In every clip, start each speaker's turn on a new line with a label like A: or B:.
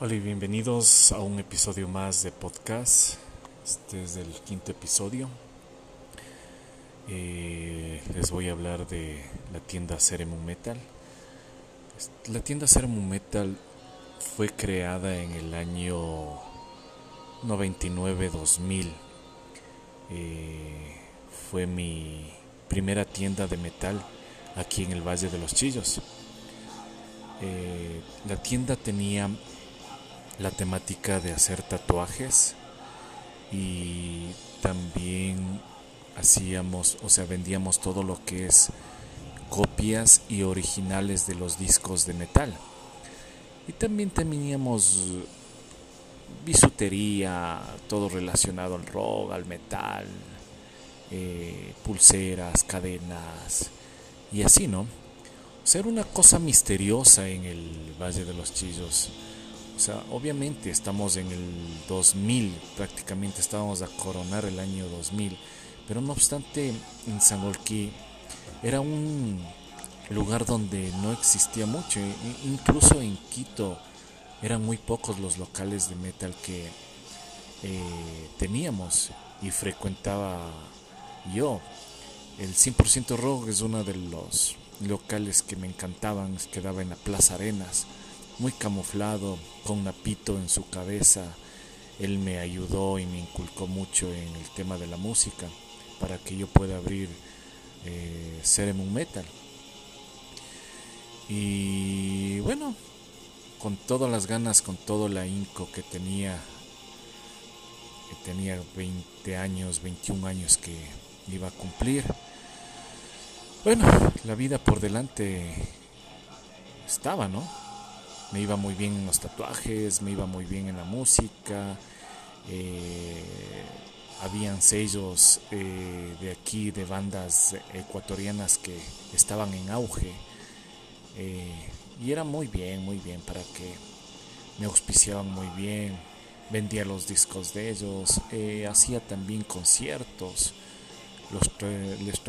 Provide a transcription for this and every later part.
A: Hola y bienvenidos a un episodio más de podcast. Este es el quinto episodio. Eh, les voy a hablar de la tienda Ceremon Metal. La tienda Ceremon Metal fue creada en el año 99-2000. Eh, fue mi primera tienda de metal aquí en el Valle de los Chillos. Eh, la tienda tenía la temática de hacer tatuajes y también hacíamos, o sea, vendíamos todo lo que es copias y originales de los discos de metal. Y también teníamos bisutería, todo relacionado al rock, al metal, eh, pulseras, cadenas y así, ¿no? O sea, era una cosa misteriosa en el Valle de los Chillos. O sea, obviamente estamos en el 2000, prácticamente estábamos a coronar el año 2000, pero no obstante en Sangolquí era un lugar donde no existía mucho, incluso en Quito eran muy pocos los locales de metal que eh, teníamos y frecuentaba yo. El 100% Rock es uno de los locales que me encantaban, quedaba en la Plaza Arenas muy camuflado, con napito en su cabeza. Él me ayudó y me inculcó mucho en el tema de la música para que yo pueda abrir eh, Ceremon Metal. Y bueno, con todas las ganas, con todo la inco que tenía, que tenía 20 años, 21 años que iba a cumplir. Bueno, la vida por delante estaba, ¿no? Me iba muy bien en los tatuajes, me iba muy bien en la música, eh, habían sellos eh, de aquí de bandas ecuatorianas que estaban en auge eh, y era muy bien, muy bien para que me auspiciaban muy bien, vendía los discos de ellos, hacía también conciertos. Los les,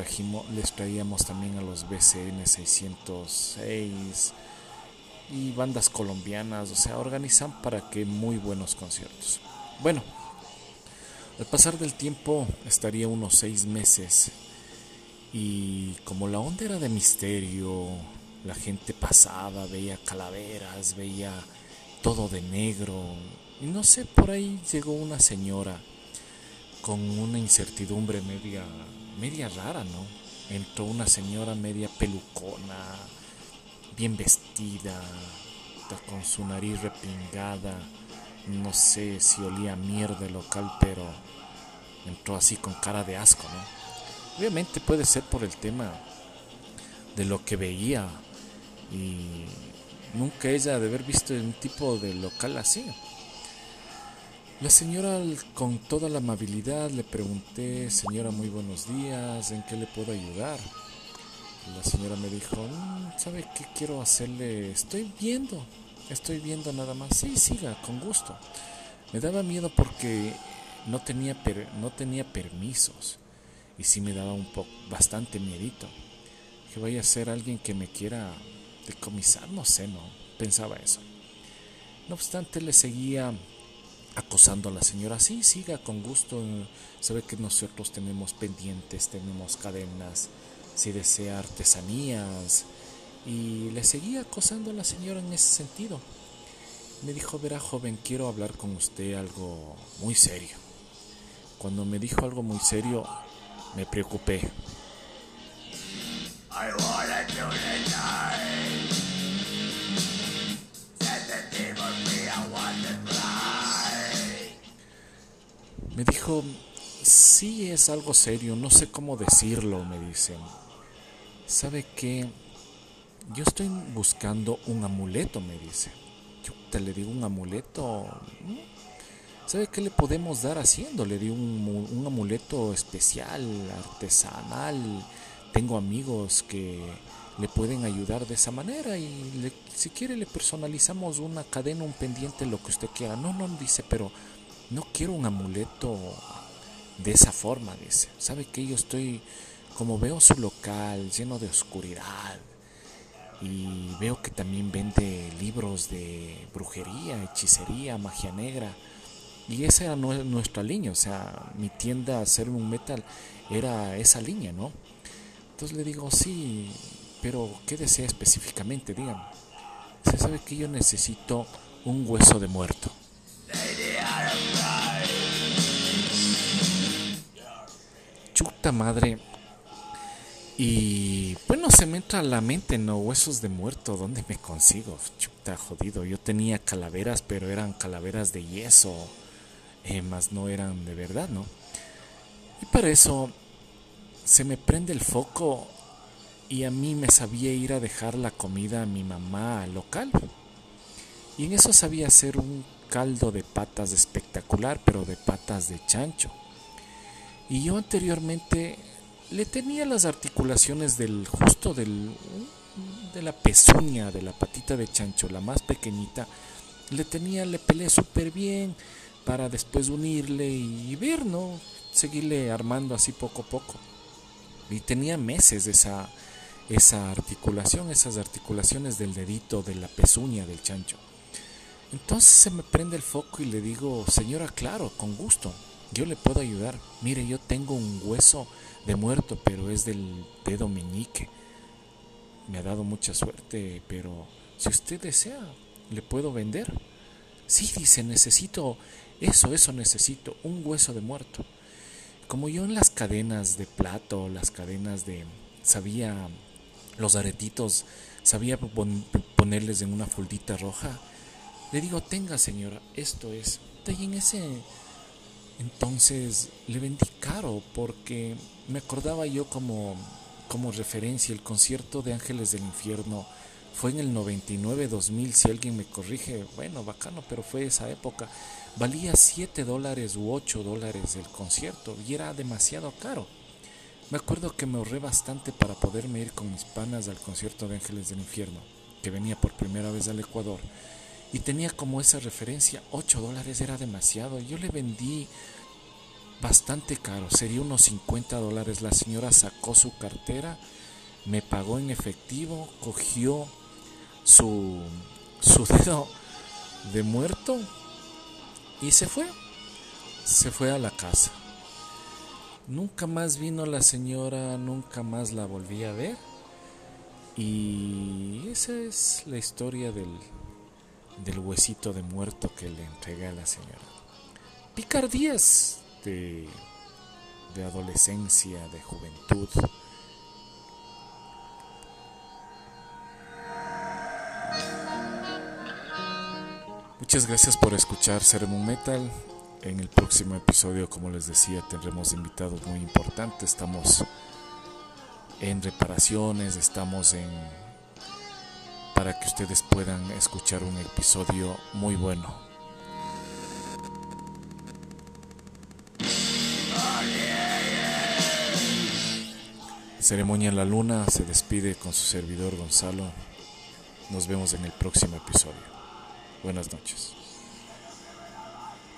A: les traíamos también a los BCN 606, y bandas colombianas, o sea, organizan para que muy buenos conciertos. Bueno, al pasar del tiempo estaría unos seis meses y como la onda era de misterio, la gente pasaba, veía calaveras, veía todo de negro y no sé, por ahí llegó una señora con una incertidumbre media, media rara, ¿no? Entró una señora media pelucona, bien vestida, con su nariz repingada, no sé si olía mierda el local, pero entró así con cara de asco, ¿no? Obviamente puede ser por el tema de lo que veía y nunca ella de haber visto un tipo de local así. La señora con toda la amabilidad le pregunté, señora, muy buenos días, ¿en qué le puedo ayudar? La señora me dijo, mm, ¿sabe qué quiero hacerle? Estoy viendo, estoy viendo nada más. Sí, siga, con gusto. Me daba miedo porque no tenía, no tenía permisos y sí me daba un poco, bastante miedito. Que vaya a ser alguien que me quiera decomisar, no sé, no, pensaba eso. No obstante, le seguía acosando a la señora, sí, siga con gusto, sabe que nosotros tenemos pendientes, tenemos cadenas, si desea artesanías. Y le seguía acosando a la señora en ese sentido. Me dijo, verá joven, quiero hablar con usted algo muy serio. Cuando me dijo algo muy serio, me preocupé. Me dijo, sí es algo serio, no sé cómo decirlo, me dicen. ¿Sabe qué? Yo estoy buscando un amuleto, me dice. Yo te le digo un amuleto. ¿Sabe qué le podemos dar haciendo? Le digo un, amuleto especial, artesanal. Tengo amigos que le pueden ayudar de esa manera y si quiere le personalizamos una cadena, un pendiente, lo que usted quiera. No, no, dice, pero no quiero un amuleto de esa forma, dice. ¿Sabe que yo estoy como veo su local lleno de oscuridad y veo que también vende libros de brujería, hechicería, magia negra. Y esa era nuestra línea, o sea, mi tienda un Metal era esa línea, ¿no? Entonces le digo, sí, pero ¿qué desea específicamente? Dígame. Se sabe que yo necesito un hueso de muerto. Chuta madre, y bueno, se me entra a la mente, ¿no? Huesos de muerto, ¿dónde me consigo? Chuta, jodido. Yo tenía calaveras, pero eran calaveras de yeso, eh, más no eran de verdad, ¿no? Y para eso se me prende el foco y a mí me sabía ir a dejar la comida a mi mamá local. Y en eso sabía hacer un caldo de patas espectacular, pero de patas de chancho. Y yo anteriormente le tenía las articulaciones del justo del de la pezuña de la patita de chancho, la más pequeñita, le tenía, le peleé súper bien para después unirle y, ver, ¿no? Seguirle armando así poco a poco. Y tenía meses esa, esa articulación, esas articulaciones del dedito, de la pezuña del chancho. Entonces se me prende el foco y le digo, señora, claro, con gusto, yo le puedo ayudar. Mire, yo tengo un hueso de muerto, pero es del dedo meñique. Me ha dado mucha suerte, pero si usted desea, le puedo vender. Sí, dice, necesito eso, eso necesito, un hueso de muerto. Como yo en las cadenas de plato, las cadenas de, sabía, los aretitos, sabía ponerles en una fundita roja, le digo, tenga señora, esto es. Y en ese entonces le vendí caro porque me acordaba yo como, como referencia el concierto de Ángeles del Infierno. Fue en el 99-2000, si alguien me corrige, bueno, bacano, pero fue esa época. Valía 7 dólares u 8 dólares el concierto y era demasiado caro. Me acuerdo que me ahorré bastante para poderme ir con mis panas al concierto de Ángeles del Infierno, que venía por primera vez al Ecuador y tenía como esa referencia, 8 dólares era demasiado. Yo le vendí bastante caro, sería unos 50 dólares. La señora sacó su cartera, me pagó en efectivo, cogió su, su dedo de muerto y se fue. Se fue a la casa. Nunca más vino la señora, nunca más la volví a ver. Y esa es la historia del, del huesito de muerto que le entregué a la señora. Picardías de, de adolescencia, de juventud. Muchas gracias por escuchar Sermon Metal. En el próximo episodio, como les decía, tendremos invitados muy importantes. Estamos en reparaciones, estamos en para que ustedes puedan escuchar un episodio muy bueno. Ceremonia en la Luna se despide con su servidor Gonzalo. Nos vemos en el próximo episodio. Buenas noches.